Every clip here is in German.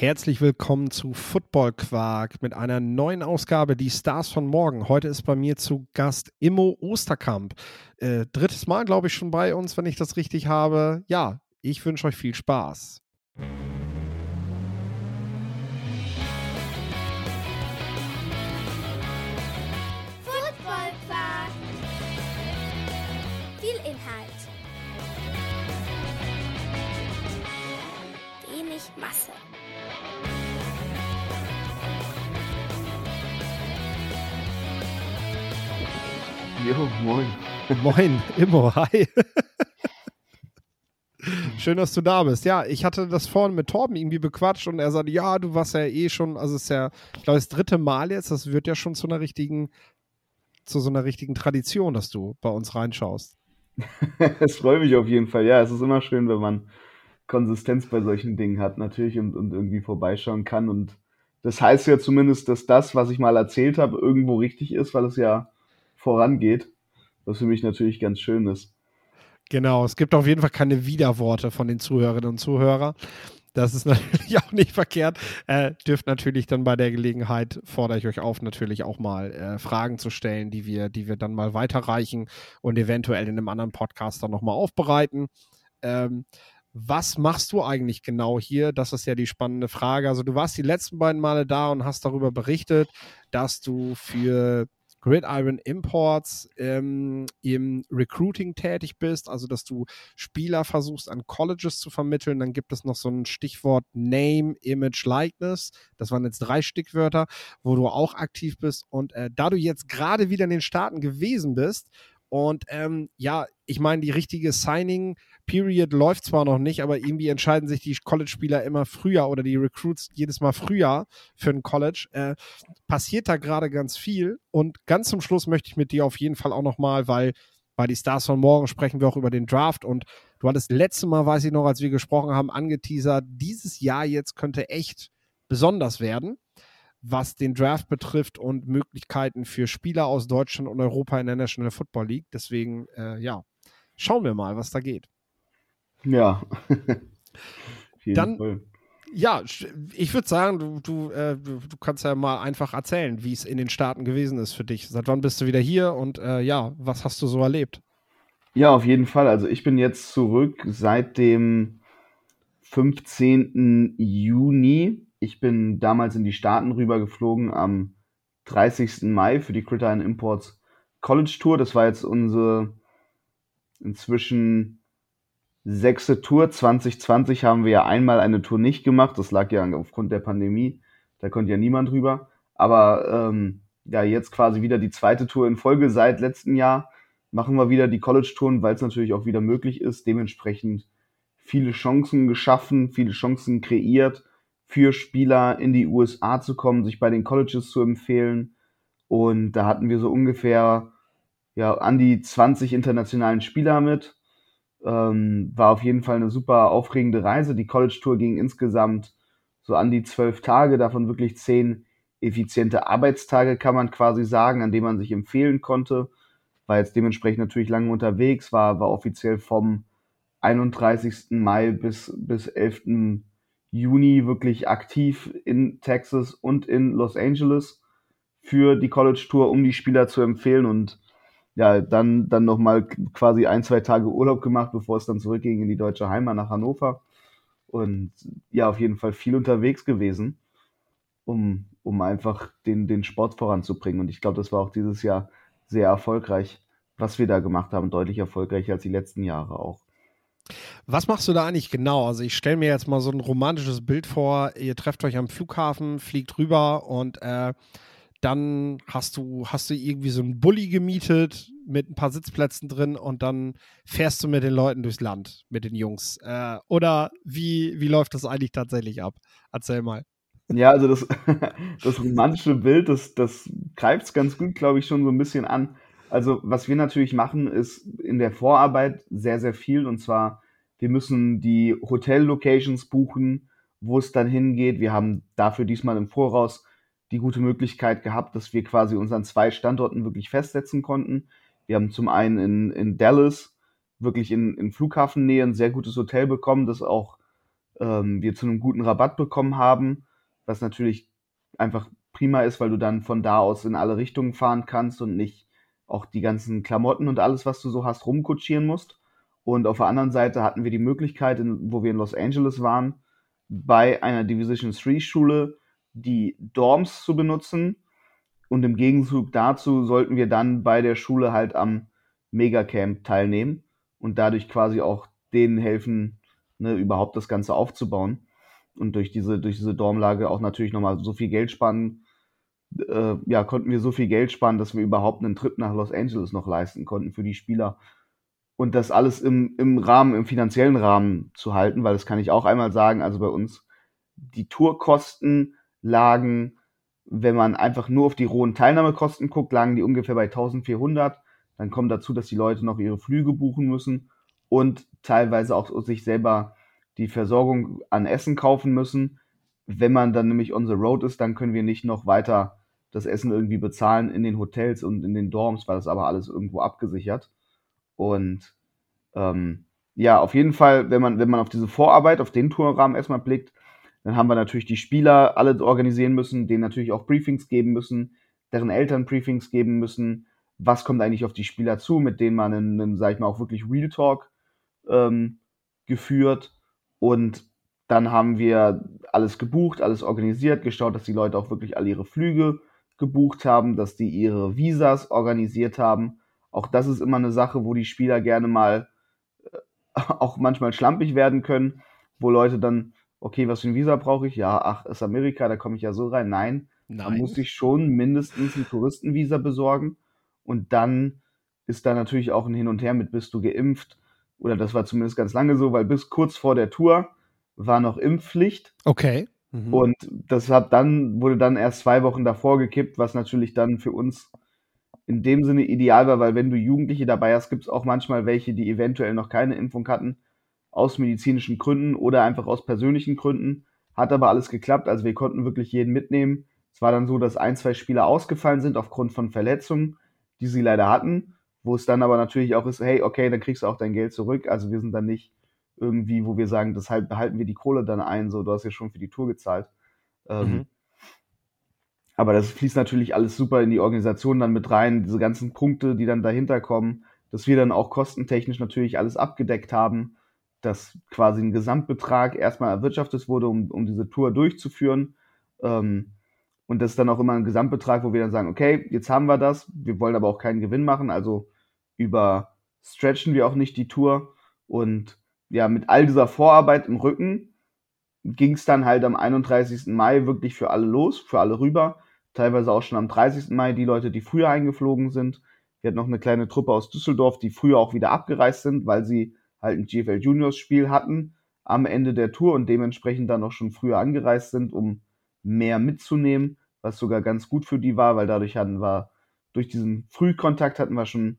Herzlich willkommen zu Football Quark mit einer neuen Ausgabe, die Stars von morgen. Heute ist bei mir zu Gast Immo Osterkamp. Äh, drittes Mal, glaube ich, schon bei uns, wenn ich das richtig habe. Ja, ich wünsche euch viel Spaß. Jo, moin. Moin, Immo, hi. Schön, dass du da bist. Ja, ich hatte das vorhin mit Torben irgendwie bequatscht und er sagte, ja, du warst ja eh schon, also es ist ja, ich glaube, das dritte Mal jetzt, das wird ja schon zu einer richtigen, zu so einer richtigen Tradition, dass du bei uns reinschaust. Es freut mich auf jeden Fall. Ja, es ist immer schön, wenn man Konsistenz bei solchen Dingen hat, natürlich, und, und irgendwie vorbeischauen kann. Und das heißt ja zumindest, dass das, was ich mal erzählt habe, irgendwo richtig ist, weil es ja vorangeht. Was für mich natürlich ganz schön ist. Genau, es gibt auf jeden Fall keine Widerworte von den Zuhörerinnen und Zuhörern. Das ist natürlich auch nicht verkehrt. Äh, dürft natürlich dann bei der Gelegenheit, fordere ich euch auf, natürlich auch mal äh, Fragen zu stellen, die wir, die wir dann mal weiterreichen und eventuell in einem anderen Podcast dann nochmal aufbereiten. Ähm, was machst du eigentlich genau hier? Das ist ja die spannende Frage. Also du warst die letzten beiden Male da und hast darüber berichtet, dass du für Gridiron Imports ähm, im Recruiting tätig bist, also dass du Spieler versuchst an Colleges zu vermitteln. Dann gibt es noch so ein Stichwort Name, Image, Likeness. Das waren jetzt drei Stickwörter, wo du auch aktiv bist. Und äh, da du jetzt gerade wieder in den Staaten gewesen bist und ähm, ja, ich meine, die richtige Signing-Period läuft zwar noch nicht, aber irgendwie entscheiden sich die College-Spieler immer früher oder die Recruits jedes Mal früher für ein College. Äh, passiert da gerade ganz viel. Und ganz zum Schluss möchte ich mit dir auf jeden Fall auch nochmal, weil bei die Stars von morgen sprechen wir auch über den Draft. Und du hattest letzte Mal, weiß ich noch, als wir gesprochen haben, angeteasert, dieses Jahr jetzt könnte echt besonders werden was den Draft betrifft und Möglichkeiten für Spieler aus Deutschland und Europa in der National Football League. Deswegen, äh, ja, schauen wir mal, was da geht. Ja. Dann, Fall. ja, ich würde sagen, du, du, äh, du, du, kannst ja mal einfach erzählen, wie es in den Staaten gewesen ist für dich. Seit wann bist du wieder hier und äh, ja, was hast du so erlebt? Ja, auf jeden Fall. Also ich bin jetzt zurück seit dem 15. Juni ich bin damals in die Staaten rübergeflogen am 30. Mai für die Critter Imports College Tour. Das war jetzt unsere inzwischen sechste Tour. 2020 haben wir ja einmal eine Tour nicht gemacht. Das lag ja aufgrund der Pandemie. Da konnte ja niemand rüber. Aber ähm, ja, jetzt quasi wieder die zweite Tour in Folge seit letztem Jahr. Machen wir wieder die College-Touren, weil es natürlich auch wieder möglich ist. Dementsprechend viele Chancen geschaffen, viele Chancen kreiert für Spieler in die USA zu kommen, sich bei den Colleges zu empfehlen. Und da hatten wir so ungefähr ja, an die 20 internationalen Spieler mit. Ähm, war auf jeden Fall eine super aufregende Reise. Die College Tour ging insgesamt so an die zwölf Tage, davon wirklich zehn effiziente Arbeitstage, kann man quasi sagen, an denen man sich empfehlen konnte. War jetzt dementsprechend natürlich lange unterwegs, war, war offiziell vom 31. Mai bis, bis 11. Juni wirklich aktiv in Texas und in Los Angeles für die College Tour, um die Spieler zu empfehlen und ja, dann, dann nochmal quasi ein, zwei Tage Urlaub gemacht, bevor es dann zurückging in die deutsche Heimat nach Hannover. Und ja, auf jeden Fall viel unterwegs gewesen, um, um einfach den, den Sport voranzubringen. Und ich glaube, das war auch dieses Jahr sehr erfolgreich, was wir da gemacht haben, deutlich erfolgreicher als die letzten Jahre auch. Was machst du da eigentlich genau? Also ich stelle mir jetzt mal so ein romantisches Bild vor, ihr trefft euch am Flughafen, fliegt rüber und äh, dann hast du, hast du irgendwie so einen Bulli gemietet mit ein paar Sitzplätzen drin und dann fährst du mit den Leuten durchs Land, mit den Jungs. Äh, oder wie, wie läuft das eigentlich tatsächlich ab? Erzähl mal. Ja, also das, das romantische Bild, das, das greift es ganz gut, glaube ich, schon so ein bisschen an. Also, was wir natürlich machen, ist in der Vorarbeit sehr, sehr viel. Und zwar, wir müssen die Hotel-Locations buchen, wo es dann hingeht. Wir haben dafür diesmal im Voraus die gute Möglichkeit gehabt, dass wir quasi uns an zwei Standorten wirklich festsetzen konnten. Wir haben zum einen in, in Dallas, wirklich in, in Flughafennähe, ein sehr gutes Hotel bekommen, das auch ähm, wir zu einem guten Rabatt bekommen haben, was natürlich einfach prima ist, weil du dann von da aus in alle Richtungen fahren kannst und nicht auch die ganzen Klamotten und alles, was du so hast, rumkutschieren musst. Und auf der anderen Seite hatten wir die Möglichkeit, in, wo wir in Los Angeles waren, bei einer Division 3 Schule die Dorms zu benutzen. Und im Gegenzug dazu sollten wir dann bei der Schule halt am Megacamp teilnehmen und dadurch quasi auch denen helfen, ne, überhaupt das Ganze aufzubauen. Und durch diese, durch diese Dormlage auch natürlich nochmal so viel Geld sparen, äh, ja, konnten wir so viel Geld sparen, dass wir überhaupt einen Trip nach Los Angeles noch leisten konnten für die Spieler. Und das alles im, im Rahmen, im finanziellen Rahmen zu halten, weil das kann ich auch einmal sagen, also bei uns, die Tourkosten lagen, wenn man einfach nur auf die rohen Teilnahmekosten guckt, lagen die ungefähr bei 1400. Dann kommt dazu, dass die Leute noch ihre Flüge buchen müssen und teilweise auch sich selber die Versorgung an Essen kaufen müssen. Wenn man dann nämlich on the road ist, dann können wir nicht noch weiter das Essen irgendwie bezahlen in den Hotels und in den Dorms, weil das aber alles irgendwo abgesichert. Und ähm, ja, auf jeden Fall, wenn man, wenn man auf diese Vorarbeit, auf den Tourrahmen erstmal blickt, dann haben wir natürlich die Spieler alle organisieren müssen, denen natürlich auch Briefings geben müssen, deren Eltern Briefings geben müssen. Was kommt eigentlich auf die Spieler zu, mit denen man einen, einen sag ich mal, auch wirklich Real Talk ähm, geführt. Und dann haben wir alles gebucht, alles organisiert, geschaut, dass die Leute auch wirklich alle ihre Flüge gebucht haben, dass die ihre Visas organisiert haben. Auch das ist immer eine Sache, wo die Spieler gerne mal äh, auch manchmal schlampig werden können, wo Leute dann, okay, was für ein Visa brauche ich? Ja, ach, ist Amerika, da komme ich ja so rein. Nein, Nein. man muss sich schon mindestens ein Touristenvisa besorgen. Und dann ist da natürlich auch ein Hin und Her mit, bist du geimpft? Oder das war zumindest ganz lange so, weil bis kurz vor der Tour war noch Impfpflicht. Okay. Mhm. Und das hat dann, wurde dann erst zwei Wochen davor gekippt, was natürlich dann für uns in dem Sinne ideal war, weil wenn du Jugendliche dabei hast, gibt es auch manchmal welche, die eventuell noch keine Impfung hatten, aus medizinischen Gründen oder einfach aus persönlichen Gründen. Hat aber alles geklappt, also wir konnten wirklich jeden mitnehmen. Es war dann so, dass ein, zwei Spieler ausgefallen sind aufgrund von Verletzungen, die sie leider hatten, wo es dann aber natürlich auch ist, hey, okay, dann kriegst du auch dein Geld zurück. Also wir sind dann nicht irgendwie, wo wir sagen, deshalb behalten wir die Kohle dann ein, so, du hast ja schon für die Tour gezahlt. Ähm, mhm. Aber das fließt natürlich alles super in die Organisation dann mit rein, diese ganzen Punkte, die dann dahinter kommen, dass wir dann auch kostentechnisch natürlich alles abgedeckt haben, dass quasi ein Gesamtbetrag erstmal erwirtschaftet wurde, um, um diese Tour durchzuführen. Ähm, und das ist dann auch immer ein Gesamtbetrag, wo wir dann sagen, okay, jetzt haben wir das, wir wollen aber auch keinen Gewinn machen, also über stretchen wir auch nicht die Tour. Und ja, mit all dieser Vorarbeit im Rücken ging es dann halt am 31. Mai wirklich für alle los, für alle rüber. Teilweise auch schon am 30. Mai die Leute, die früher eingeflogen sind. Wir hatten noch eine kleine Truppe aus Düsseldorf, die früher auch wieder abgereist sind, weil sie halt ein GFL Juniors Spiel hatten am Ende der Tour und dementsprechend dann auch schon früher angereist sind, um mehr mitzunehmen, was sogar ganz gut für die war, weil dadurch hatten wir, durch diesen Frühkontakt hatten wir schon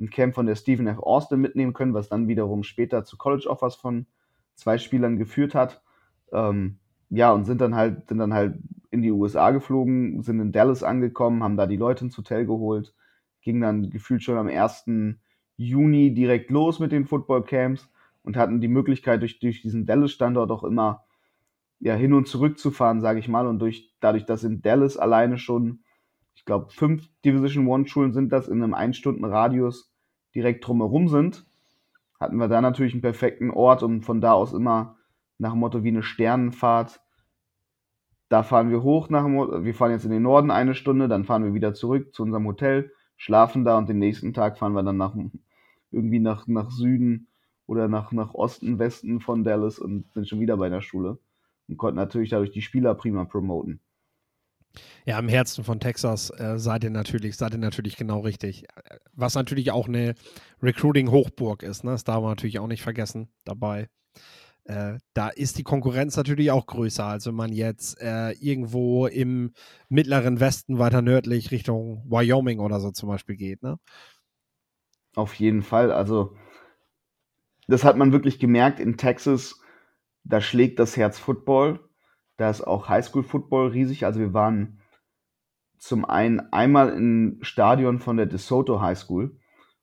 ein Camp von der Stephen F. Austin mitnehmen können, was dann wiederum später zu College Offers von zwei Spielern geführt hat. Ähm, ja, und sind dann halt, sind dann halt in die USA geflogen, sind in Dallas angekommen, haben da die Leute ins Hotel geholt, ging dann gefühlt schon am 1. Juni direkt los mit den Football Camps und hatten die Möglichkeit, durch, durch diesen Dallas-Standort auch immer ja, hin und zurück zu fahren, sage ich mal. Und durch, dadurch, dass in Dallas alleine schon glaube, fünf Division One Schulen sind das in einem Ein-Stunden-Radius direkt drumherum sind, hatten wir da natürlich einen perfekten Ort und von da aus immer nach dem Motto wie eine Sternenfahrt. Da fahren wir hoch nach dem wir fahren jetzt in den Norden eine Stunde, dann fahren wir wieder zurück zu unserem Hotel, schlafen da und den nächsten Tag fahren wir dann nach irgendwie nach, nach Süden oder nach, nach Osten, Westen von Dallas und sind schon wieder bei der Schule und konnten natürlich dadurch die Spieler prima promoten. Ja, im Herzen von Texas äh, seid ihr natürlich, seid ihr natürlich genau richtig. Was natürlich auch eine Recruiting-Hochburg ist, ne? Das darf man natürlich auch nicht vergessen dabei. Äh, da ist die Konkurrenz natürlich auch größer, als wenn man jetzt äh, irgendwo im mittleren Westen weiter nördlich Richtung Wyoming oder so zum Beispiel geht, ne? Auf jeden Fall. Also, das hat man wirklich gemerkt in Texas. Da schlägt das Herz Football. Da ist auch Highschool-Football riesig. Also wir waren zum einen einmal im Stadion von der DeSoto High School.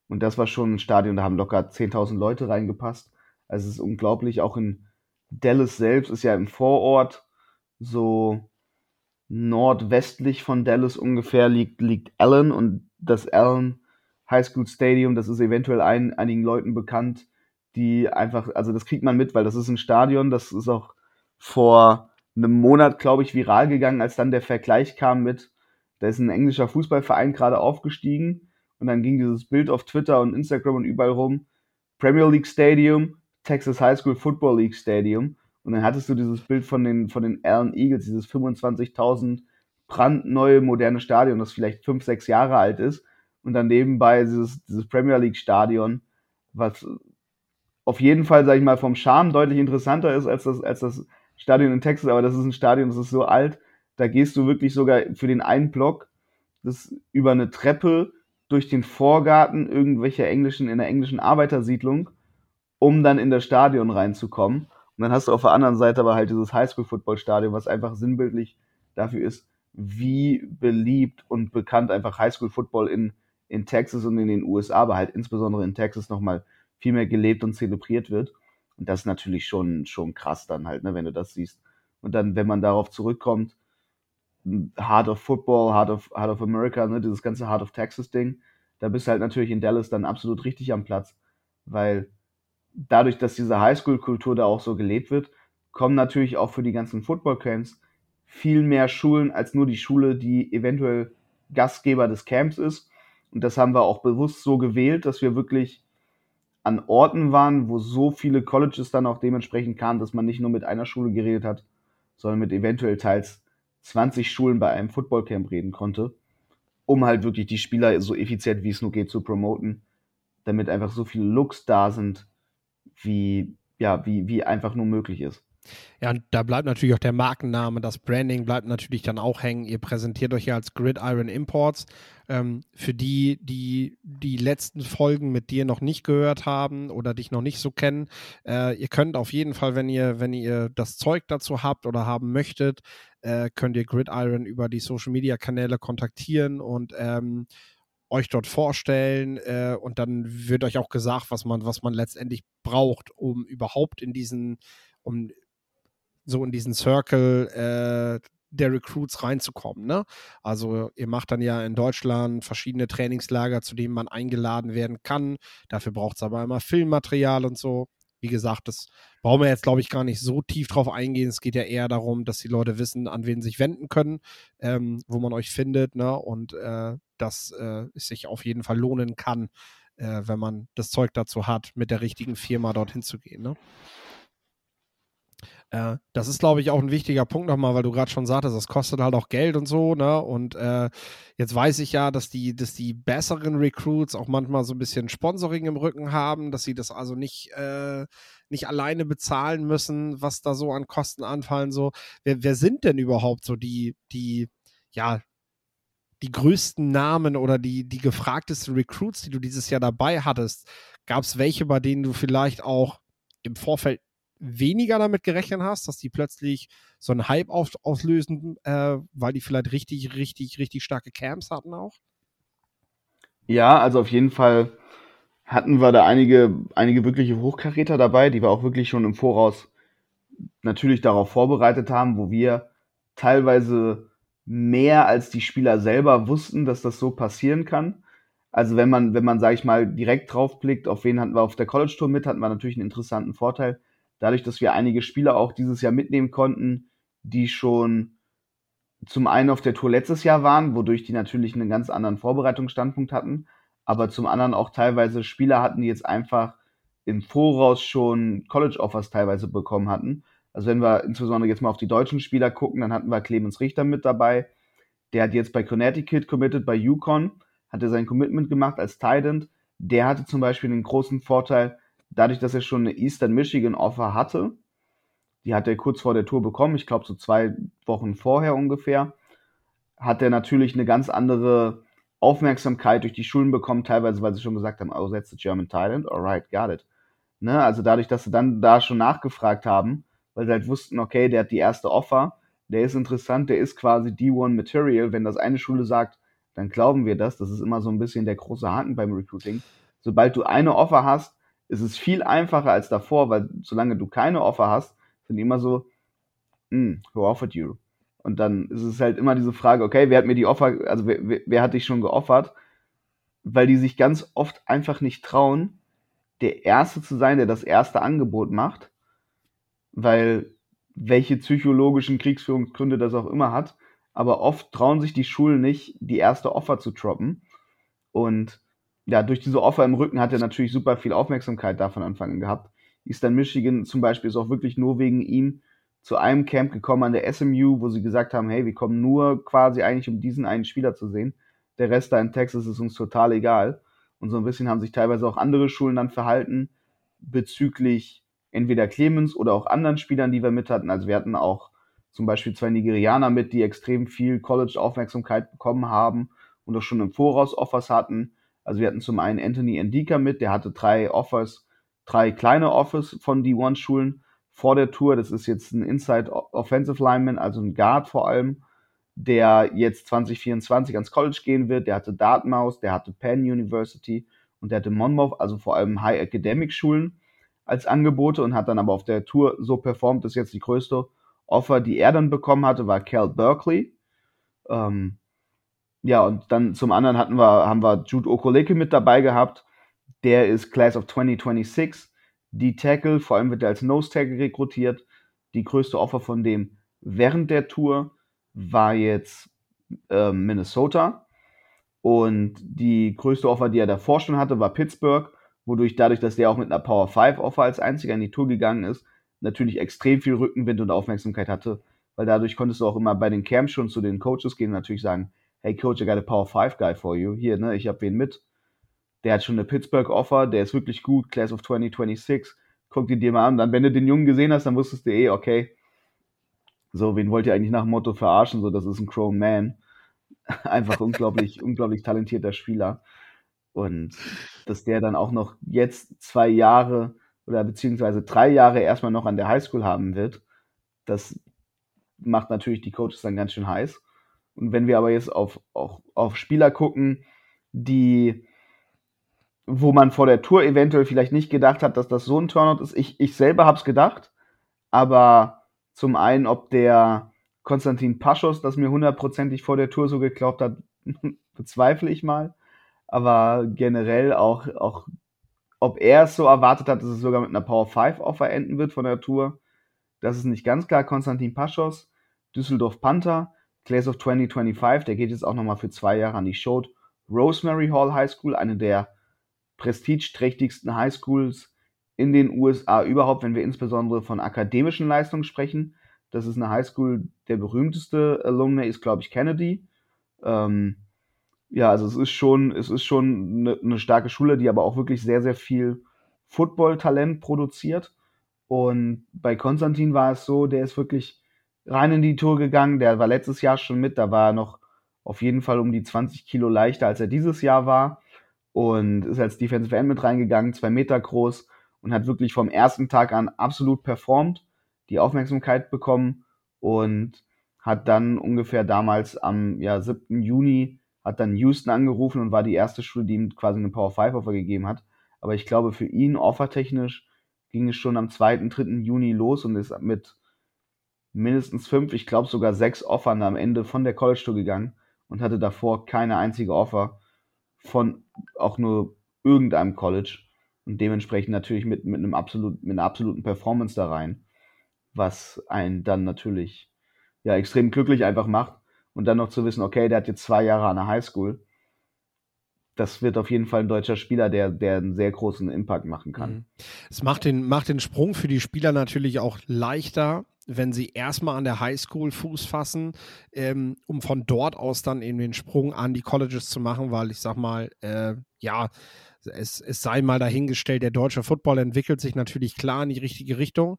Und das war schon ein Stadion, da haben locker 10.000 Leute reingepasst. Also es ist unglaublich, auch in Dallas selbst ist ja im Vorort, so nordwestlich von Dallas ungefähr liegt, liegt Allen und das Allen High School Stadium, das ist eventuell ein, einigen Leuten bekannt, die einfach, also das kriegt man mit, weil das ist ein Stadion, das ist auch vor einem Monat, glaube ich, viral gegangen, als dann der Vergleich kam mit, da ist ein englischer Fußballverein gerade aufgestiegen und dann ging dieses Bild auf Twitter und Instagram und überall rum, Premier League Stadium, Texas High School Football League Stadium. Und dann hattest du dieses Bild von den, von den Allen Eagles, dieses 25.000 brandneue moderne Stadion, das vielleicht fünf, sechs Jahre alt ist und dann nebenbei dieses, dieses Premier League Stadion, was auf jeden Fall, sag ich mal, vom Charme deutlich interessanter ist als das, als das Stadion in Texas, aber das ist ein Stadion, das ist so alt, da gehst du wirklich sogar für den einen Block das über eine Treppe durch den Vorgarten irgendwelcher englischen, in der englischen Arbeitersiedlung, um dann in das Stadion reinzukommen. Und dann hast du auf der anderen Seite aber halt dieses Highschool-Football-Stadion, was einfach sinnbildlich dafür ist, wie beliebt und bekannt einfach Highschool-Football in, in Texas und in den USA, aber halt insbesondere in Texas nochmal viel mehr gelebt und zelebriert wird. Und das ist natürlich schon, schon krass dann halt, ne, wenn du das siehst. Und dann, wenn man darauf zurückkommt, Heart of Football, Heart of, Heart of America, ne, dieses ganze Heart of Texas Ding, da bist du halt natürlich in Dallas dann absolut richtig am Platz, weil dadurch, dass diese Highschool-Kultur da auch so gelebt wird, kommen natürlich auch für die ganzen Football-Camps viel mehr Schulen als nur die Schule, die eventuell Gastgeber des Camps ist. Und das haben wir auch bewusst so gewählt, dass wir wirklich an Orten waren, wo so viele Colleges dann auch dementsprechend kamen, dass man nicht nur mit einer Schule geredet hat, sondern mit eventuell teils 20 Schulen bei einem Footballcamp reden konnte, um halt wirklich die Spieler so effizient wie es nur geht zu promoten, damit einfach so viele Looks da sind, wie, ja, wie, wie einfach nur möglich ist. Ja, und da bleibt natürlich auch der Markenname, das Branding bleibt natürlich dann auch hängen. Ihr präsentiert euch ja als Gridiron Imports. Ähm, für die, die die letzten Folgen mit dir noch nicht gehört haben oder dich noch nicht so kennen, äh, ihr könnt auf jeden Fall, wenn ihr, wenn ihr das Zeug dazu habt oder haben möchtet, äh, könnt ihr Gridiron über die Social Media Kanäle kontaktieren und ähm, euch dort vorstellen äh, und dann wird euch auch gesagt, was man, was man letztendlich braucht, um überhaupt in diesen, um so in diesen Circle äh, der Recruits reinzukommen. Ne? Also ihr macht dann ja in Deutschland verschiedene Trainingslager, zu denen man eingeladen werden kann. Dafür braucht es aber immer Filmmaterial und so. Wie gesagt, das brauchen wir jetzt, glaube ich, gar nicht so tief drauf eingehen. Es geht ja eher darum, dass die Leute wissen, an wen sie sich wenden können, ähm, wo man euch findet, ne? Und äh, dass äh, es sich auf jeden Fall lohnen kann, äh, wenn man das Zeug dazu hat, mit der richtigen Firma dorthin zu gehen. Ne? Äh, das ist, glaube ich, auch ein wichtiger Punkt nochmal, weil du gerade schon sagtest, das kostet halt auch Geld und so, ne? Und äh, jetzt weiß ich ja, dass die, dass die besseren Recruits auch manchmal so ein bisschen Sponsoring im Rücken haben, dass sie das also nicht, äh, nicht alleine bezahlen müssen, was da so an Kosten anfallen. So, wer, wer sind denn überhaupt so die, die, ja, die größten Namen oder die, die gefragtesten Recruits, die du dieses Jahr dabei hattest? Gab es welche, bei denen du vielleicht auch im Vorfeld weniger damit gerechnet hast, dass die plötzlich so einen Hype auf, auslösen, äh, weil die vielleicht richtig, richtig, richtig starke Camps hatten auch? Ja, also auf jeden Fall hatten wir da einige, einige wirkliche Hochkaräter dabei, die wir auch wirklich schon im Voraus natürlich darauf vorbereitet haben, wo wir teilweise mehr als die Spieler selber wussten, dass das so passieren kann. Also wenn man, wenn man, sage ich mal, direkt drauf blickt, auf wen hatten wir auf der College Tour mit, hatten wir natürlich einen interessanten Vorteil, dadurch, dass wir einige Spieler auch dieses Jahr mitnehmen konnten, die schon zum einen auf der Tour letztes Jahr waren, wodurch die natürlich einen ganz anderen Vorbereitungsstandpunkt hatten, aber zum anderen auch teilweise Spieler hatten, die jetzt einfach im Voraus schon College-Offers teilweise bekommen hatten. Also wenn wir insbesondere jetzt mal auf die deutschen Spieler gucken, dann hatten wir Clemens Richter mit dabei. Der hat jetzt bei Connecticut committed, bei Yukon, hatte sein Commitment gemacht als Titan. Der hatte zum Beispiel einen großen Vorteil, dadurch, dass er schon eine Eastern Michigan Offer hatte, die hat er kurz vor der Tour bekommen, ich glaube so zwei Wochen vorher ungefähr, hat er natürlich eine ganz andere Aufmerksamkeit durch die Schulen bekommen, teilweise, weil sie schon gesagt haben, oh, that's the German Thailand, alright, got it. Ne? Also dadurch, dass sie dann da schon nachgefragt haben, weil sie halt wussten, okay, der hat die erste Offer, der ist interessant, der ist quasi D1 Material. Wenn das eine Schule sagt, dann glauben wir das. Das ist immer so ein bisschen der große Haken beim Recruiting. Sobald du eine Offer hast, ist es viel einfacher als davor, weil solange du keine Offer hast, sind die immer so, hm, who offered you? Und dann ist es halt immer diese Frage, okay, wer hat mir die Offer, also wer, wer, wer hat dich schon geoffert? Weil die sich ganz oft einfach nicht trauen, der Erste zu sein, der das erste Angebot macht, weil welche psychologischen Kriegsführungsgründe das auch immer hat, aber oft trauen sich die Schulen nicht, die erste Offer zu droppen. Und ja, durch diese Offer im Rücken hat er natürlich super viel Aufmerksamkeit da von Anfang an gehabt. Eastern Michigan zum Beispiel ist auch wirklich nur wegen ihm zu einem Camp gekommen an der SMU, wo sie gesagt haben, hey, wir kommen nur quasi eigentlich, um diesen einen Spieler zu sehen. Der Rest da in Texas ist uns total egal. Und so ein bisschen haben sich teilweise auch andere Schulen dann verhalten bezüglich entweder Clemens oder auch anderen Spielern, die wir mit hatten. Also wir hatten auch zum Beispiel zwei Nigerianer mit, die extrem viel College-Aufmerksamkeit bekommen haben und auch schon im Voraus Offers hatten. Also wir hatten zum einen Anthony Endika mit, der hatte drei Offers, drei kleine Offers von D1-Schulen vor der Tour. Das ist jetzt ein Inside Offensive Lineman, also ein Guard vor allem, der jetzt 2024 ans College gehen wird. Der hatte Dartmouth, der hatte Penn University und der hatte Monmouth, also vor allem High Academic Schulen als Angebote und hat dann aber auf der Tour so performt, dass jetzt die größte Offer, die er dann bekommen hatte, war Cal Berkeley. Ähm, ja, und dann zum anderen hatten wir, haben wir Jude Okoleke mit dabei gehabt. Der ist Class of 2026. Die Tackle, vor allem wird er als Nose Tackle rekrutiert. Die größte Offer von dem während der Tour war jetzt äh, Minnesota. Und die größte Offer, die er davor schon hatte, war Pittsburgh wodurch dadurch, dass der auch mit einer Power 5 Offer als einziger in die Tour gegangen ist, natürlich extrem viel Rückenwind und Aufmerksamkeit hatte, weil dadurch konntest du auch immer bei den Camps schon zu den Coaches gehen und natürlich sagen, hey Coach, I got a Power 5 Guy for you. Hier, ne, ich hab wen mit. Der hat schon eine Pittsburgh Offer, der ist wirklich gut, Class of 2026. Guck dir dir mal an. Dann, wenn du den Jungen gesehen hast, dann wusstest du eh, okay, so, wen wollt ihr eigentlich nach dem Motto verarschen? So, das ist ein Chrome Man. Einfach unglaublich, unglaublich talentierter Spieler. Und dass der dann auch noch jetzt zwei Jahre oder beziehungsweise drei Jahre erstmal noch an der Highschool haben wird, das macht natürlich die Coaches dann ganz schön heiß. Und wenn wir aber jetzt auf, auf, auf Spieler gucken, die, wo man vor der Tour eventuell vielleicht nicht gedacht hat, dass das so ein Turnout ist, ich, ich selber es gedacht, aber zum einen, ob der Konstantin Paschos das mir hundertprozentig vor der Tour so geglaubt hat, bezweifle ich mal aber generell auch, auch ob er es so erwartet hat, dass es sogar mit einer Power 5 Offer enden wird von der Tour, das ist nicht ganz klar. Konstantin Paschos, Düsseldorf Panther, Class of 2025, der geht jetzt auch nochmal für zwei Jahre an die Show. Rosemary Hall High School, eine der prestigeträchtigsten High Schools in den USA überhaupt, wenn wir insbesondere von akademischen Leistungen sprechen. Das ist eine High School, der berühmteste Alumni ist, glaube ich, Kennedy. Ähm, ja, also es ist schon, es ist schon eine, eine starke Schule, die aber auch wirklich sehr, sehr viel Football-Talent produziert. Und bei Konstantin war es so, der ist wirklich rein in die Tour gegangen. Der war letztes Jahr schon mit, da war er noch auf jeden Fall um die 20 Kilo leichter, als er dieses Jahr war. Und ist als Defensive End mit reingegangen, zwei Meter groß und hat wirklich vom ersten Tag an absolut performt, die Aufmerksamkeit bekommen und hat dann ungefähr damals am ja, 7. Juni hat dann Houston angerufen und war die erste Schule, die ihm quasi eine Power 5 Offer gegeben hat. Aber ich glaube, für ihn offertechnisch ging es schon am 2., 3. Juni los und ist mit mindestens fünf, ich glaube sogar sechs Offern am Ende von der College Tour gegangen und hatte davor keine einzige Offer von auch nur irgendeinem College und dementsprechend natürlich mit, mit einem absolut, mit einer absoluten Performance da rein, was einen dann natürlich ja extrem glücklich einfach macht und dann noch zu wissen, okay, der hat jetzt zwei Jahre an der Highschool. Das wird auf jeden Fall ein deutscher Spieler, der, der einen sehr großen Impact machen kann. Mhm. Es macht den, macht den Sprung für die Spieler natürlich auch leichter, wenn sie erstmal an der Highschool Fuß fassen, ähm, um von dort aus dann eben den Sprung an die Colleges zu machen, weil ich sag mal, äh, ja, es, es sei mal dahingestellt, der deutsche Football entwickelt sich natürlich klar in die richtige Richtung,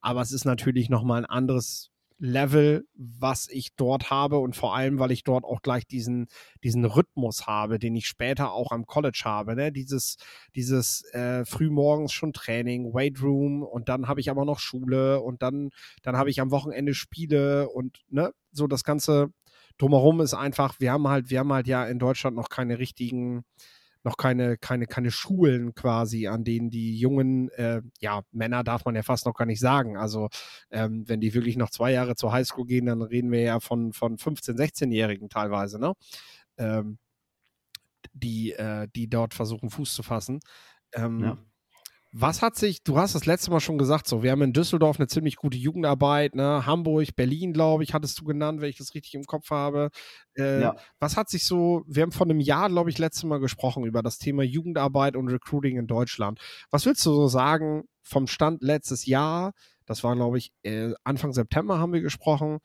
aber es ist natürlich nochmal ein anderes Level, was ich dort habe und vor allem, weil ich dort auch gleich diesen, diesen Rhythmus habe, den ich später auch am College habe. Ne? Dieses, dieses äh, frühmorgens schon Training, Weight Room und dann habe ich aber noch Schule und dann, dann habe ich am Wochenende Spiele und ne, so das Ganze drumherum ist einfach, wir haben halt, wir haben halt ja in Deutschland noch keine richtigen noch keine, keine, keine Schulen quasi, an denen die jungen, äh, ja, Männer darf man ja fast noch gar nicht sagen. Also ähm, wenn die wirklich noch zwei Jahre zur Highschool gehen, dann reden wir ja von, von 15-, 16-Jährigen teilweise, ne? Ähm, die, äh, die dort versuchen, Fuß zu fassen. Ähm, ja. Was hat sich, du hast das letzte Mal schon gesagt, so, wir haben in Düsseldorf eine ziemlich gute Jugendarbeit, ne? Hamburg, Berlin, glaube ich, hattest du genannt, wenn ich das richtig im Kopf habe. Äh, ja. Was hat sich so, wir haben vor einem Jahr, glaube ich, letztes Mal gesprochen über das Thema Jugendarbeit und Recruiting in Deutschland. Was willst du so sagen vom Stand letztes Jahr? Das war, glaube ich, äh, Anfang September haben wir gesprochen,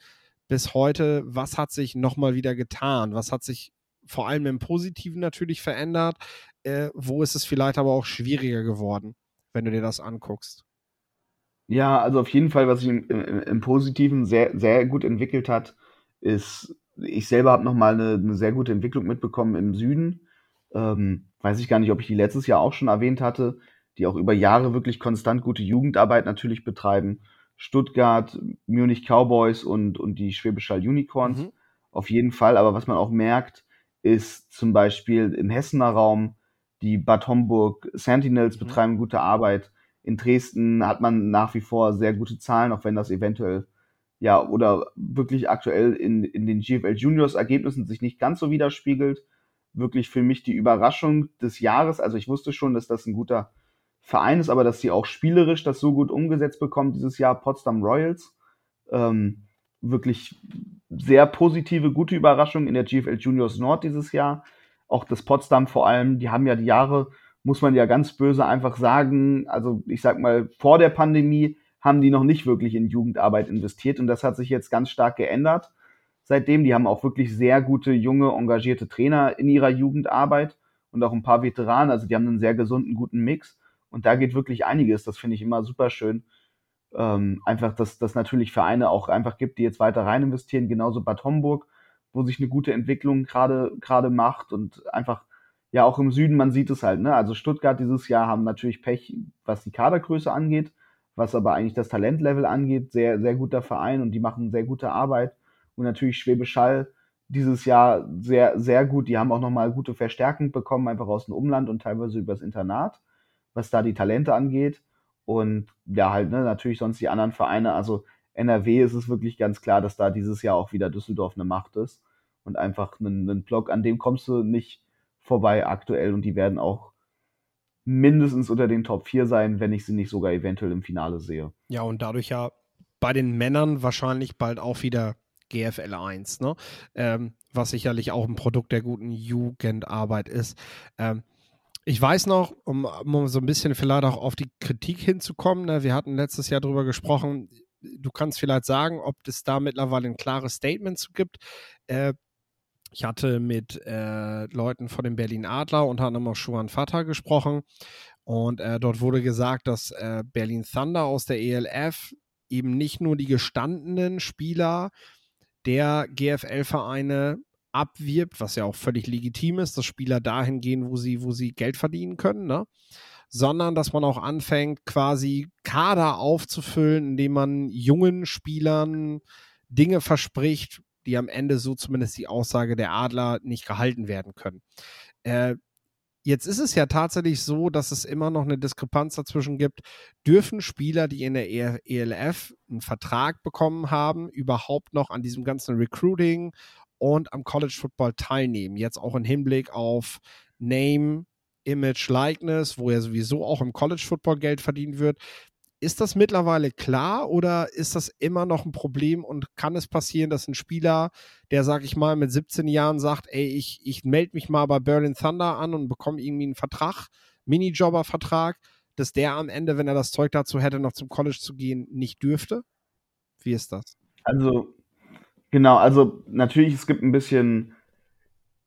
bis heute. Was hat sich nochmal wieder getan? Was hat sich vor allem im Positiven natürlich verändert? Äh, wo ist es vielleicht aber auch schwieriger geworden? Wenn du dir das anguckst. Ja, also auf jeden Fall, was sich im, im, im Positiven sehr, sehr gut entwickelt hat, ist, ich selber habe nochmal eine, eine sehr gute Entwicklung mitbekommen im Süden. Ähm, weiß ich gar nicht, ob ich die letztes Jahr auch schon erwähnt hatte, die auch über Jahre wirklich konstant gute Jugendarbeit natürlich betreiben. Stuttgart, Munich Cowboys und, und die Schwäbisch Hall Unicorns. Mhm. Auf jeden Fall. Aber was man auch merkt, ist zum Beispiel im Hessener Raum die Bad Homburg Sentinels mhm. betreiben gute Arbeit. In Dresden hat man nach wie vor sehr gute Zahlen, auch wenn das eventuell ja oder wirklich aktuell in, in den GFL Juniors Ergebnissen sich nicht ganz so widerspiegelt. Wirklich für mich die Überraschung des Jahres. Also ich wusste schon, dass das ein guter Verein ist, aber dass sie auch spielerisch das so gut umgesetzt bekommen dieses Jahr, Potsdam Royals. Ähm, wirklich sehr positive, gute Überraschung in der GFL Juniors Nord dieses Jahr auch das Potsdam vor allem, die haben ja die Jahre, muss man ja ganz böse einfach sagen, also ich sag mal, vor der Pandemie haben die noch nicht wirklich in Jugendarbeit investiert und das hat sich jetzt ganz stark geändert. Seitdem, die haben auch wirklich sehr gute, junge, engagierte Trainer in ihrer Jugendarbeit und auch ein paar Veteranen, also die haben einen sehr gesunden, guten Mix und da geht wirklich einiges, das finde ich immer super schön. Ähm, einfach, dass das natürlich Vereine auch einfach gibt, die jetzt weiter rein investieren, genauso Bad Homburg wo sich eine gute Entwicklung gerade gerade macht und einfach ja auch im Süden, man sieht es halt, ne? Also Stuttgart dieses Jahr haben natürlich Pech, was die Kadergröße angeht, was aber eigentlich das Talentlevel angeht, sehr sehr guter Verein und die machen sehr gute Arbeit. Und natürlich Schwäbisch Hall dieses Jahr sehr sehr gut, die haben auch nochmal gute Verstärkung bekommen einfach aus dem Umland und teilweise übers Internat, was da die Talente angeht. Und ja halt ne, natürlich sonst die anderen Vereine, also NRW ist es wirklich ganz klar, dass da dieses Jahr auch wieder Düsseldorf eine Macht ist und einfach einen, einen Block, an dem kommst du nicht vorbei aktuell und die werden auch mindestens unter den Top 4 sein, wenn ich sie nicht sogar eventuell im Finale sehe. Ja, und dadurch ja bei den Männern wahrscheinlich bald auch wieder GFL 1, ne? Ähm, was sicherlich auch ein Produkt der guten Jugendarbeit ist. Ähm, ich weiß noch, um, um, so ein bisschen vielleicht auch auf die Kritik hinzukommen, ne? wir hatten letztes Jahr darüber gesprochen, du kannst vielleicht sagen, ob es da mittlerweile ein klares Statement zu gibt. Äh, ich hatte mit äh, Leuten von dem Berlin Adler, unter anderem auch Schuhan Fatah gesprochen. Und äh, dort wurde gesagt, dass äh, Berlin Thunder aus der ELF eben nicht nur die gestandenen Spieler der GFL-Vereine abwirbt, was ja auch völlig legitim ist, dass Spieler dahin gehen, wo sie, wo sie Geld verdienen können, ne? sondern dass man auch anfängt, quasi Kader aufzufüllen, indem man jungen Spielern Dinge verspricht, die am Ende so zumindest die Aussage der Adler nicht gehalten werden können. Äh, Jetzt ist es ja tatsächlich so, dass es immer noch eine Diskrepanz dazwischen gibt. Dürfen Spieler, die in der ELF einen Vertrag bekommen haben, überhaupt noch an diesem ganzen Recruiting und am College Football teilnehmen? Jetzt auch im Hinblick auf Name, Image, Likeness, wo ja sowieso auch im College Football Geld verdient wird. Ist das mittlerweile klar oder ist das immer noch ein Problem und kann es passieren, dass ein Spieler, der, sag ich mal, mit 17 Jahren sagt, ey, ich, ich melde mich mal bei Berlin Thunder an und bekomme irgendwie einen Vertrag, Minijobber-Vertrag, dass der am Ende, wenn er das Zeug dazu hätte, noch zum College zu gehen, nicht dürfte? Wie ist das? Also, genau, also natürlich, es gibt ein bisschen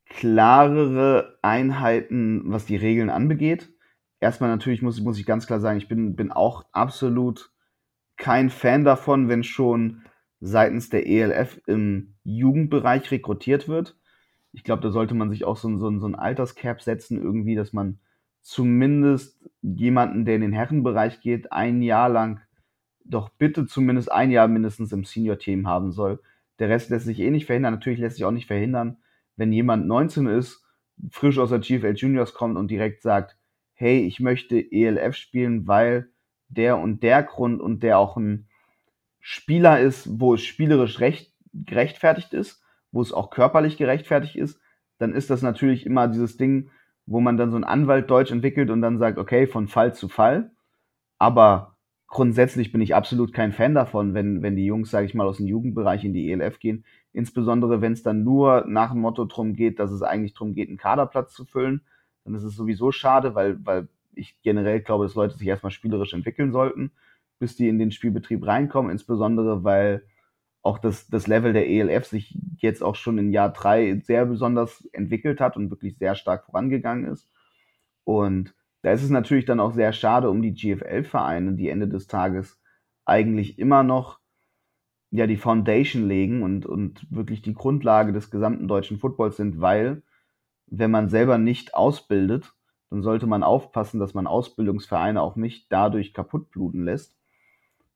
klarere Einheiten, was die Regeln anbegeht erstmal natürlich muss, muss ich ganz klar sagen, ich bin, bin auch absolut kein Fan davon, wenn schon seitens der ELF im Jugendbereich rekrutiert wird. Ich glaube, da sollte man sich auch so, so, so ein Alterscap setzen, irgendwie, dass man zumindest jemanden, der in den Herrenbereich geht, ein Jahr lang doch bitte zumindest ein Jahr mindestens im Senior-Team haben soll. Der Rest lässt sich eh nicht verhindern. Natürlich lässt sich auch nicht verhindern, wenn jemand 19 ist frisch aus der GFL Juniors kommt und direkt sagt, hey, ich möchte ELF spielen, weil der und der Grund und der auch ein Spieler ist, wo es spielerisch recht, gerechtfertigt ist, wo es auch körperlich gerechtfertigt ist, dann ist das natürlich immer dieses Ding, wo man dann so ein Anwalt Deutsch entwickelt und dann sagt, okay, von Fall zu Fall. Aber grundsätzlich bin ich absolut kein Fan davon, wenn, wenn die Jungs, sage ich mal, aus dem Jugendbereich in die ELF gehen. Insbesondere, wenn es dann nur nach dem Motto drum geht, dass es eigentlich drum geht, einen Kaderplatz zu füllen, dann ist es sowieso schade, weil, weil ich generell glaube, dass Leute sich erstmal spielerisch entwickeln sollten, bis die in den Spielbetrieb reinkommen, insbesondere weil auch das, das Level der ELF sich jetzt auch schon in Jahr drei sehr besonders entwickelt hat und wirklich sehr stark vorangegangen ist. Und da ist es natürlich dann auch sehr schade um die GFL-Vereine, die Ende des Tages eigentlich immer noch ja die Foundation legen und, und wirklich die Grundlage des gesamten deutschen Footballs sind, weil wenn man selber nicht ausbildet, dann sollte man aufpassen, dass man Ausbildungsvereine auch nicht dadurch kaputt bluten lässt.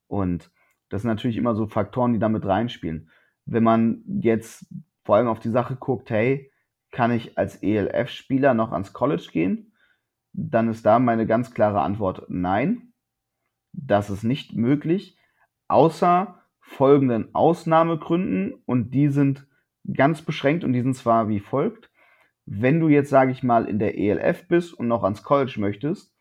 Und das sind natürlich immer so Faktoren, die damit reinspielen. Wenn man jetzt vor allem auf die Sache guckt, hey, kann ich als ELF-Spieler noch ans College gehen? dann ist da meine ganz klare Antwort nein. Das ist nicht möglich, außer folgenden Ausnahmegründen und die sind ganz beschränkt und die sind zwar wie folgt. Wenn du jetzt, sage ich mal, in der ELF bist und noch ans College möchtest,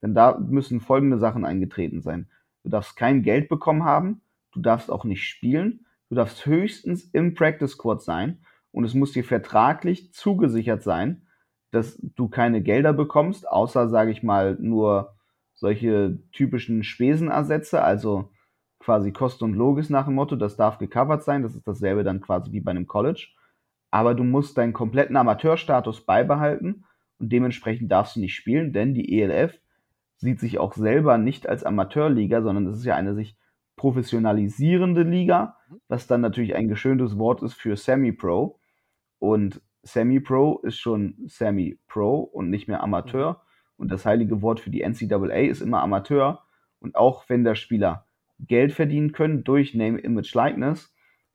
dann da müssen folgende Sachen eingetreten sein. Du darfst kein Geld bekommen haben, du darfst auch nicht spielen, du darfst höchstens im Practice Squad sein und es muss dir vertraglich zugesichert sein, dass du keine Gelder bekommst, außer, sage ich mal, nur solche typischen Spesenersätze, also quasi Kost und Logis nach dem Motto, das darf gecovert sein, das ist dasselbe dann quasi wie bei einem College. Aber du musst deinen kompletten Amateurstatus beibehalten und dementsprechend darfst du nicht spielen, denn die ELF sieht sich auch selber nicht als Amateurliga, sondern es ist ja eine sich professionalisierende Liga, was dann natürlich ein geschöntes Wort ist für Semi-Pro. Und Semi-Pro ist schon Semi-Pro und nicht mehr Amateur. Mhm. Und das heilige Wort für die NCAA ist immer Amateur. Und auch wenn der Spieler Geld verdienen können durch Name, Image, Likeness,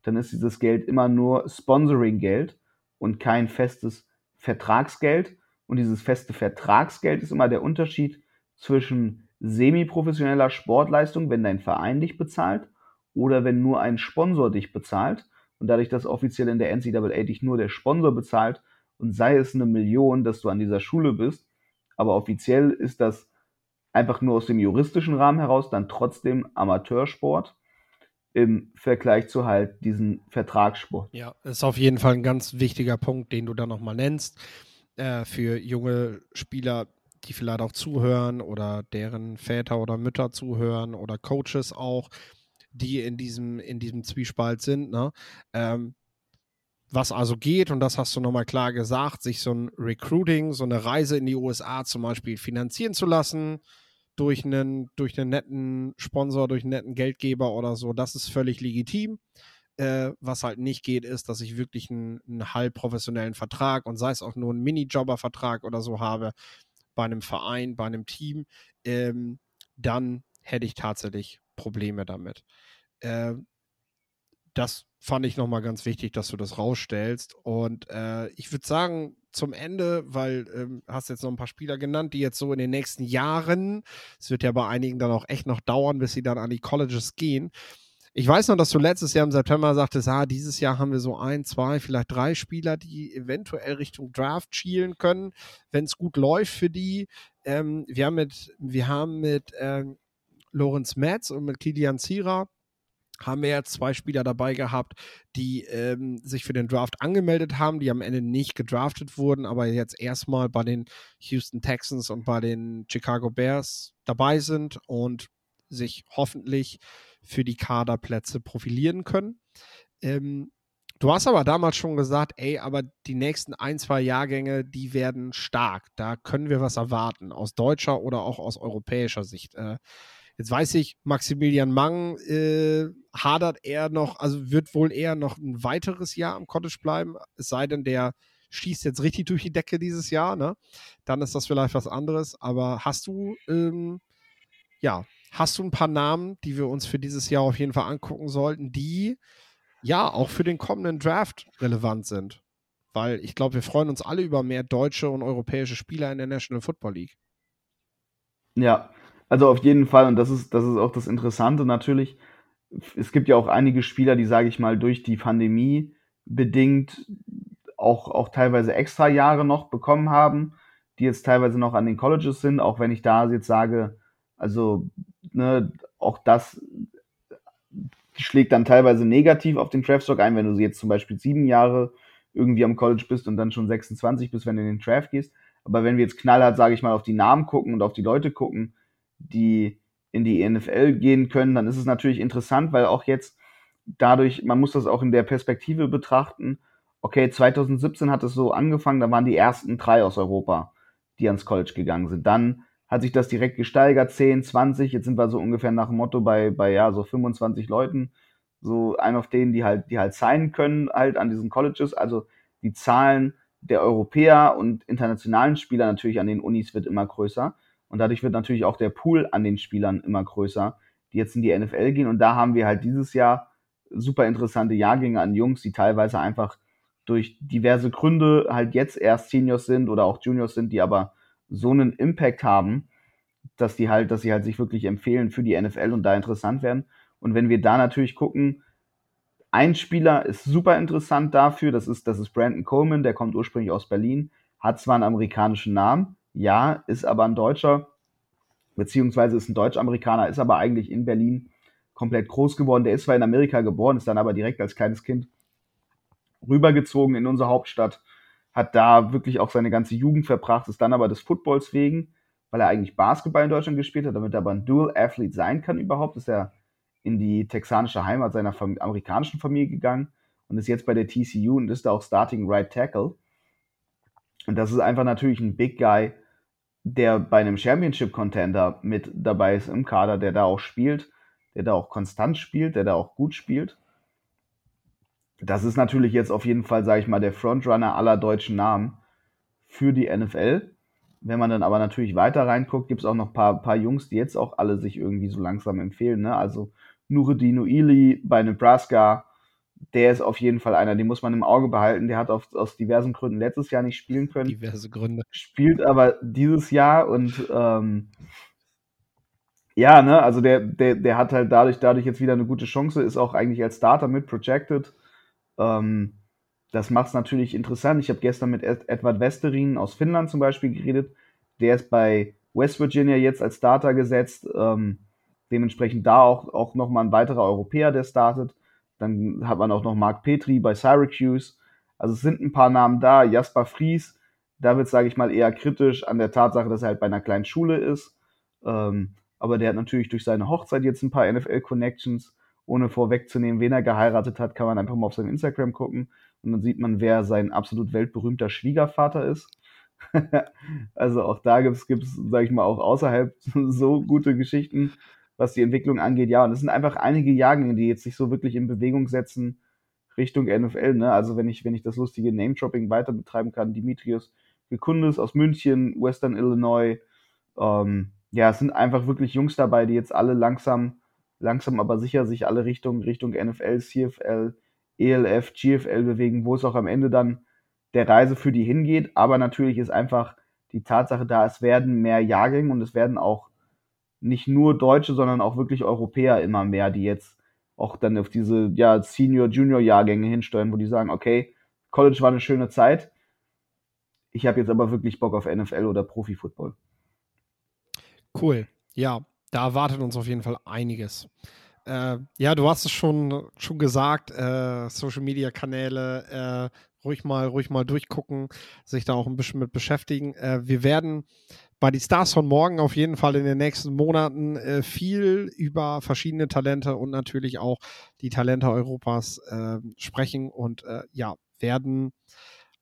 dann ist dieses Geld immer nur Sponsoring-Geld und kein festes Vertragsgeld. Und dieses feste Vertragsgeld ist immer der Unterschied zwischen semi-professioneller Sportleistung, wenn dein Verein dich bezahlt, oder wenn nur ein Sponsor dich bezahlt. Und dadurch, dass offiziell in der NCAA dich nur der Sponsor bezahlt und sei es eine Million, dass du an dieser Schule bist, aber offiziell ist das einfach nur aus dem juristischen Rahmen heraus dann trotzdem Amateursport im Vergleich zu halt diesen Vertragssport. Ja, ist auf jeden Fall ein ganz wichtiger Punkt, den du da nochmal nennst. Äh, für junge Spieler, die vielleicht auch zuhören oder deren Väter oder Mütter zuhören oder Coaches auch die in diesem, in diesem Zwiespalt sind. Ne? Ähm, was also geht, und das hast du nochmal klar gesagt, sich so ein Recruiting, so eine Reise in die USA zum Beispiel finanzieren zu lassen durch einen, durch einen netten Sponsor, durch einen netten Geldgeber oder so, das ist völlig legitim. Äh, was halt nicht geht, ist, dass ich wirklich einen, einen halb professionellen Vertrag und sei es auch nur ein Minijobber-Vertrag oder so habe bei einem Verein, bei einem Team, ähm, dann hätte ich tatsächlich Probleme damit. Äh, das fand ich nochmal ganz wichtig, dass du das rausstellst. Und äh, ich würde sagen, zum Ende, weil ähm, hast jetzt noch ein paar Spieler genannt, die jetzt so in den nächsten Jahren, es wird ja bei einigen dann auch echt noch dauern, bis sie dann an die Colleges gehen. Ich weiß noch, dass du letztes Jahr im September sagtest, ah, dieses Jahr haben wir so ein, zwei, vielleicht drei Spieler, die eventuell Richtung Draft schielen können, wenn es gut läuft für die. Ähm, wir haben mit, wir haben mit ähm, Lorenz Metz und mit Kilian Zira haben wir jetzt zwei Spieler dabei gehabt, die ähm, sich für den Draft angemeldet haben, die am Ende nicht gedraftet wurden, aber jetzt erstmal bei den Houston Texans und bei den Chicago Bears dabei sind und sich hoffentlich für die Kaderplätze profilieren können. Ähm, du hast aber damals schon gesagt, ey, aber die nächsten ein, zwei Jahrgänge, die werden stark. Da können wir was erwarten, aus deutscher oder auch aus europäischer Sicht. Äh, Jetzt weiß ich, Maximilian Mang äh, hadert er noch, also wird wohl eher noch ein weiteres Jahr am Cottage bleiben, es sei denn, der schießt jetzt richtig durch die Decke dieses Jahr, ne? Dann ist das vielleicht was anderes. Aber hast du, ähm, ja, hast du ein paar Namen, die wir uns für dieses Jahr auf jeden Fall angucken sollten, die ja auch für den kommenden Draft relevant sind? weil ich glaube, wir freuen uns alle über mehr deutsche und europäische Spieler in der National Football League. Ja, also auf jeden Fall, und das ist, das ist auch das Interessante natürlich. Es gibt ja auch einige Spieler, die, sage ich mal, durch die Pandemie bedingt auch, auch teilweise extra Jahre noch bekommen haben, die jetzt teilweise noch an den Colleges sind, auch wenn ich da jetzt sage, also ne, auch das schlägt dann teilweise negativ auf den Draftstock ein, wenn du jetzt zum Beispiel sieben Jahre irgendwie am College bist und dann schon 26 bist, wenn du in den Draft gehst. Aber wenn wir jetzt knallhart, sage ich mal, auf die Namen gucken und auf die Leute gucken, die in die NFL gehen können, dann ist es natürlich interessant, weil auch jetzt dadurch, man muss das auch in der Perspektive betrachten, okay, 2017 hat es so angefangen, da waren die ersten drei aus Europa, die ans College gegangen sind. Dann hat sich das direkt gesteigert, 10, 20, jetzt sind wir so ungefähr nach dem Motto bei, bei ja, so 25 Leuten, so ein auf denen, die halt, die halt sein können, halt an diesen Colleges. Also die Zahlen der Europäer und internationalen Spieler natürlich an den Unis wird immer größer. Und dadurch wird natürlich auch der Pool an den Spielern immer größer, die jetzt in die NFL gehen. Und da haben wir halt dieses Jahr super interessante Jahrgänge an Jungs, die teilweise einfach durch diverse Gründe halt jetzt erst Seniors sind oder auch Juniors sind, die aber so einen Impact haben, dass die halt, dass sie halt sich wirklich empfehlen für die NFL und da interessant werden. Und wenn wir da natürlich gucken, ein Spieler ist super interessant dafür, das ist, das ist Brandon Coleman, der kommt ursprünglich aus Berlin, hat zwar einen amerikanischen Namen, ja, ist aber ein Deutscher, beziehungsweise ist ein Deutsch-Amerikaner, ist aber eigentlich in Berlin komplett groß geworden. Der ist zwar in Amerika geboren, ist dann aber direkt als kleines Kind rübergezogen in unsere Hauptstadt, hat da wirklich auch seine ganze Jugend verbracht, ist dann aber des Footballs wegen, weil er eigentlich Basketball in Deutschland gespielt hat, damit er aber ein Dual Athlete sein kann überhaupt, ist er in die texanische Heimat seiner Fam amerikanischen Familie gegangen und ist jetzt bei der TCU und ist da auch Starting Right Tackle. Und das ist einfach natürlich ein Big Guy, der bei einem Championship Contender mit dabei ist im Kader, der da auch spielt, der da auch konstant spielt, der da auch gut spielt. Das ist natürlich jetzt auf jeden Fall, sage ich mal, der Frontrunner aller deutschen Namen für die NFL. Wenn man dann aber natürlich weiter reinguckt, gibt es auch noch ein paar, paar Jungs, die jetzt auch alle sich irgendwie so langsam empfehlen. Ne? Also Nureddin Uili bei Nebraska, der ist auf jeden Fall einer, den muss man im Auge behalten. Der hat auf, aus diversen Gründen letztes Jahr nicht spielen können. Diverse Gründe. Spielt aber dieses Jahr und ähm, ja, ne, also der, der, der hat halt dadurch, dadurch jetzt wieder eine gute Chance, ist auch eigentlich als Starter mit projected. Ähm, das macht es natürlich interessant. Ich habe gestern mit Edward Westerin aus Finnland zum Beispiel geredet. Der ist bei West Virginia jetzt als Starter gesetzt. Ähm, dementsprechend da auch, auch nochmal ein weiterer Europäer, der startet. Dann hat man auch noch Mark Petri bei Syracuse. Also es sind ein paar Namen da. Jasper Fries, da wird, sage ich mal, eher kritisch an der Tatsache, dass er halt bei einer kleinen Schule ist. Ähm, aber der hat natürlich durch seine Hochzeit jetzt ein paar NFL-Connections ohne vorwegzunehmen, wen er geheiratet hat, kann man einfach mal auf sein Instagram gucken und dann sieht man, wer sein absolut weltberühmter Schwiegervater ist. also auch da gibt es, gibt's, sag ich mal, auch außerhalb so gute Geschichten, was die Entwicklung angeht. Ja, und es sind einfach einige Jahrgänge, die jetzt sich so wirklich in Bewegung setzen Richtung NFL. Ne? Also wenn ich, wenn ich das lustige Name-Dropping weiter betreiben kann, Dimitrios Gekundes aus München, Western Illinois. Ähm, ja, es sind einfach wirklich Jungs dabei, die jetzt alle langsam langsam aber sicher sich alle Richtungen Richtung NFL, CFL, ELF, GFL bewegen, wo es auch am Ende dann der Reise für die hingeht. Aber natürlich ist einfach die Tatsache da, es werden mehr Jahrgänge und es werden auch nicht nur Deutsche, sondern auch wirklich Europäer immer mehr, die jetzt auch dann auf diese ja, Senior, Junior Jahrgänge hinsteuern, wo die sagen, okay, College war eine schöne Zeit. Ich habe jetzt aber wirklich Bock auf NFL oder Profi-Football. Cool. Ja, da erwartet uns auf jeden Fall einiges. Äh, ja, du hast es schon, schon gesagt, äh, Social Media Kanäle, äh, ruhig mal, ruhig mal durchgucken, sich da auch ein bisschen mit beschäftigen. Äh, wir werden bei die Stars von morgen auf jeden Fall in den nächsten Monaten äh, viel über verschiedene Talente und natürlich auch die Talente Europas äh, sprechen und ja, werden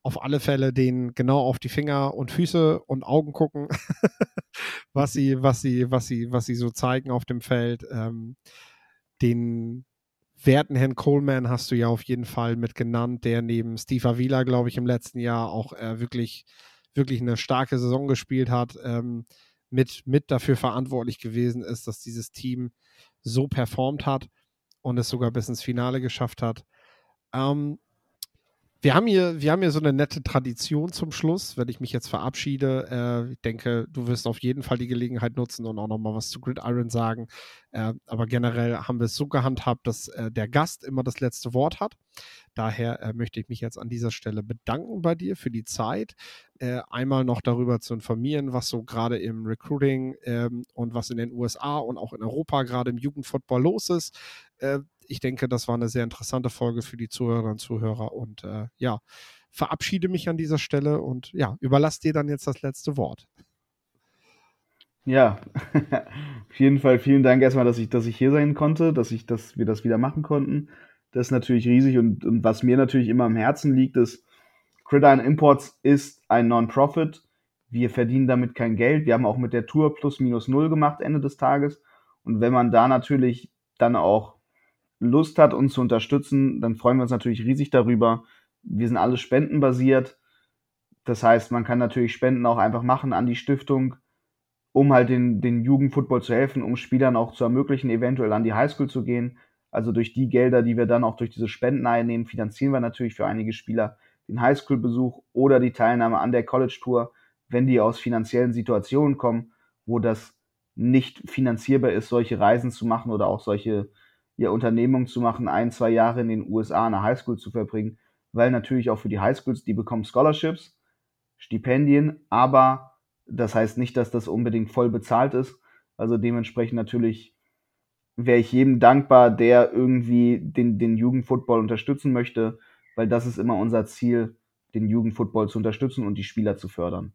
auf alle Fälle den genau auf die Finger und Füße und Augen gucken, was sie, was sie, was sie, was sie so zeigen auf dem Feld. Ähm, den werten Herrn Coleman hast du ja auf jeden Fall mit genannt, der neben Steve Avila, glaube ich, im letzten Jahr auch äh, wirklich, wirklich eine starke Saison gespielt hat, ähm, mit, mit dafür verantwortlich gewesen ist, dass dieses Team so performt hat und es sogar bis ins Finale geschafft hat. Ähm, Wir haben, hier, wir haben hier so eine nette Tradition zum Schluss, wenn ich mich jetzt verabschiede. Äh, ich denke, du wirst auf jeden Fall die Gelegenheit nutzen und auch nochmal was zu Gridiron sagen. Äh, aber generell haben wir es so gehandhabt, dass äh, der Gast immer das letzte Wort hat. Daher äh, möchte ich mich jetzt an dieser Stelle bedanken bei dir für die Zeit. Äh, einmal noch darüber zu informieren, was so gerade im Recruiting ähm, und was in den USA und auch in Europa gerade im Jugendfootball los ist. Ich denke, das war eine sehr interessante Folge für die Zuhörerinnen und Zuhörer und äh, ja, verabschiede mich an dieser Stelle und ja, überlasse dir dann jetzt das letzte Wort. Ja, auf jeden Fall vielen Dank erstmal, dass ich, dass ich hier sein konnte, dass ich, dass wir das wieder machen konnten. Das ist natürlich riesig und, und was mir natürlich immer am Herzen liegt, ist, Gridiron Imports ist ein Non-Profit. Wir verdienen damit kein Geld. Wir haben auch mit der Tour plus minus null gemacht Ende des Tages. Und wenn man da natürlich dann auch Lust hat, uns zu unterstützen, dann freuen wir uns natürlich riesig darüber. Wir sind alle spendenbasiert. Das heißt, man kann natürlich Spenden auch einfach machen an die Stiftung, um halt den, den Jugendfootball zu helfen, um Spielern auch zu ermöglichen, eventuell an die Highschool zu gehen. Also durch die Gelder, die wir dann auch durch diese Spenden einnehmen, finanzieren wir natürlich für einige Spieler den Highschool-Besuch oder die Teilnahme an der College-Tour, wenn die aus finanziellen Situationen kommen, wo das nicht finanzierbar ist, solche Reisen zu machen oder auch solche ja, Unternehmung zu machen, ein, zwei Jahre in den USA eine Highschool zu verbringen, weil natürlich auch für die Highschools, die bekommen Scholarships, Stipendien, aber das heißt nicht, dass das unbedingt voll bezahlt ist. Also dementsprechend natürlich wäre ich jedem dankbar, der irgendwie den, den Jugendfootball unterstützen möchte, weil das ist immer unser Ziel, den Jugendfootball zu unterstützen und die Spieler zu fördern.